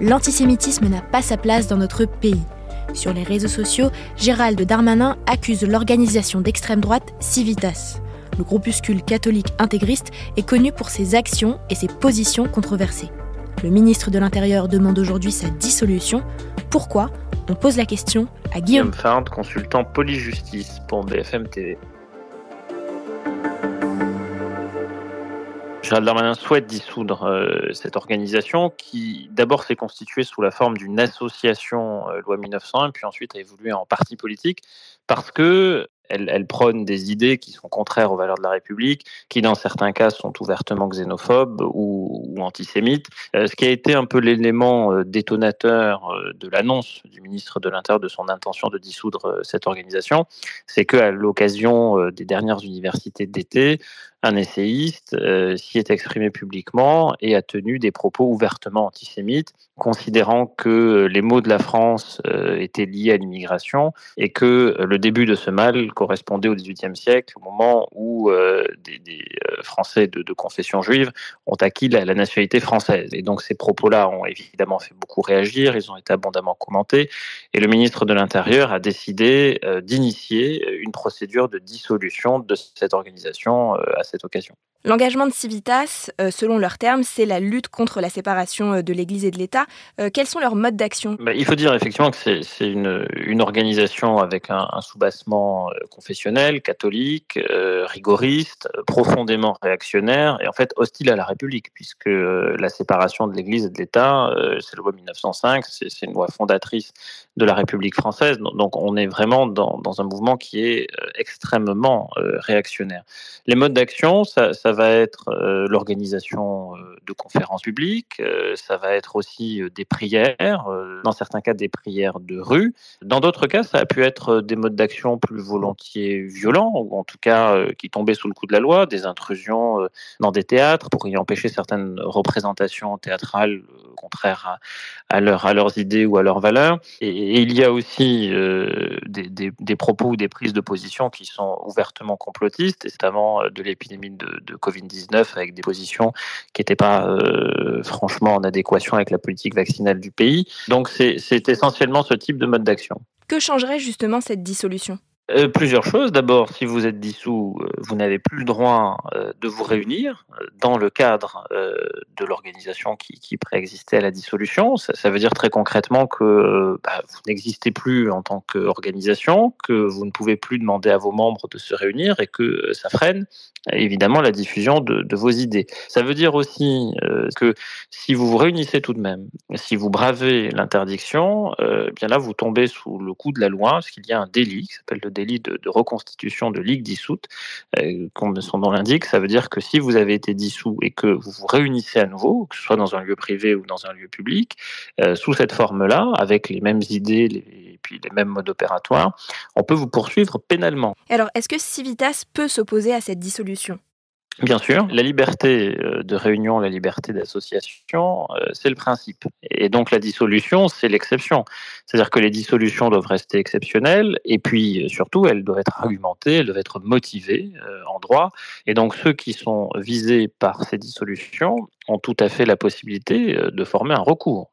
l'antisémitisme n'a pas sa place dans notre pays. Sur les réseaux sociaux, Gérald Darmanin accuse l'organisation d'extrême droite Civitas. Le groupuscule catholique intégriste est connu pour ses actions et ses positions controversées. Le ministre de l'Intérieur demande aujourd'hui sa dissolution. Pourquoi? On pose la question à Guillaume consultant police-justice pour BFM. Gérald Darmanin souhaite dissoudre euh, cette organisation qui d'abord s'est constituée sous la forme d'une association euh, loi 1901 puis ensuite a évolué en parti politique parce que elle, prône des idées qui sont contraires aux valeurs de la République, qui dans certains cas sont ouvertement xénophobes ou, antisémites. Euh, ce qui a été un peu l'élément détonateur de l'annonce du ministre de l'Intérieur de son intention de dissoudre cette organisation, c'est qu'à l'occasion des dernières universités d'été, un essayiste euh, s'y est exprimé publiquement et a tenu des propos ouvertement antisémites, considérant que les maux de la France euh, étaient liés à l'immigration et que le début de ce mal correspondait au XVIIIe siècle, au moment où euh, des, Français de, confession juive ont acquis la, nationalité française. Et donc ces propos-là ont évidemment fait beaucoup réagir, ils ont été abondamment commentés, et le ministre de l'Intérieur a décidé d'initier une procédure de dissolution de cette organisation cette occasion. L'engagement de Civitas, euh, selon leurs termes, c'est la lutte contre la séparation euh, de l'Église et de l'État. Euh, quels sont leurs modes d'action? Bah, Il faut dire effectivement que c'est une, une, organisation avec un, un soubassement confessionnel, catholique, rigoriste, profondément réactionnaire et en fait hostile à la République, puisque la séparation de l'Église et de l'État, c'est la loi 1905, c'est une loi fondatrice de la République française. Donc on est vraiment dans, dans un mouvement qui est extrêmement réactionnaire. Les modes d'action, ça, va être euh, l'organisation euh, de conférences publiques, euh, ça va être aussi des prières, dans certains cas des prières de rue. Dans d'autres cas, ça a pu être des modes d'action plus volontiers violents, ou en tout cas qui tombaient sous le coup de la loi, des intrusions dans des théâtres pour y empêcher certaines représentations théâtrales contraires à, à, leur, à leurs idées ou à leurs valeurs. Et, il y a aussi des, propos ou des prises de position qui sont ouvertement complotistes, et avant de l'épidémie de, de Covid-19 avec des positions qui n'étaient pas euh, franchement en adéquation avec la politique vaccinale du pays. Donc c'est essentiellement ce type de mode d'action. Que changerait justement cette dissolution? Euh, plusieurs choses. D'abord, si vous êtes dissous, euh, vous n'avez plus le droit de vous réunir dans le cadre de l'organisation qui, préexistait à la dissolution. Ça, veut dire très concrètement que bah, vous n'existez plus en tant qu'organisation, que vous ne pouvez plus demander à vos membres de se réunir et que ça freine évidemment la diffusion de, vos idées. Ça veut dire aussi euh, que si vous vous réunissez tout de même, si vous bravez l'interdiction, euh, bien là vous tombez sous le coup de la loi, parce qu'il y a un délit qui s'appelle le délit de, reconstitution de ligue dissoute, euh, comme son nom l'indique. Ça veut dire que si vous avez été dissous et que vous vous réunissez à nouveau, que ce soit dans un lieu privé ou dans un lieu public, sous cette forme-là, avec les mêmes idées, les puis les mêmes modes opératoires, on peut vous poursuivre pénalement. Alors, est-ce que Civitas peut s'opposer à cette dissolution? Bien sûr, la liberté euh, de réunion, la liberté d'association, euh, c'est le principe. Et donc la dissolution, c'est l'exception. C'est-à-dire que les dissolutions doivent rester exceptionnelles, et puis euh, surtout, elles doivent être argumentées, elles doivent être motivées en droit. Et donc ceux qui sont visés par ces dissolutions ont tout à fait la possibilité de former un recours.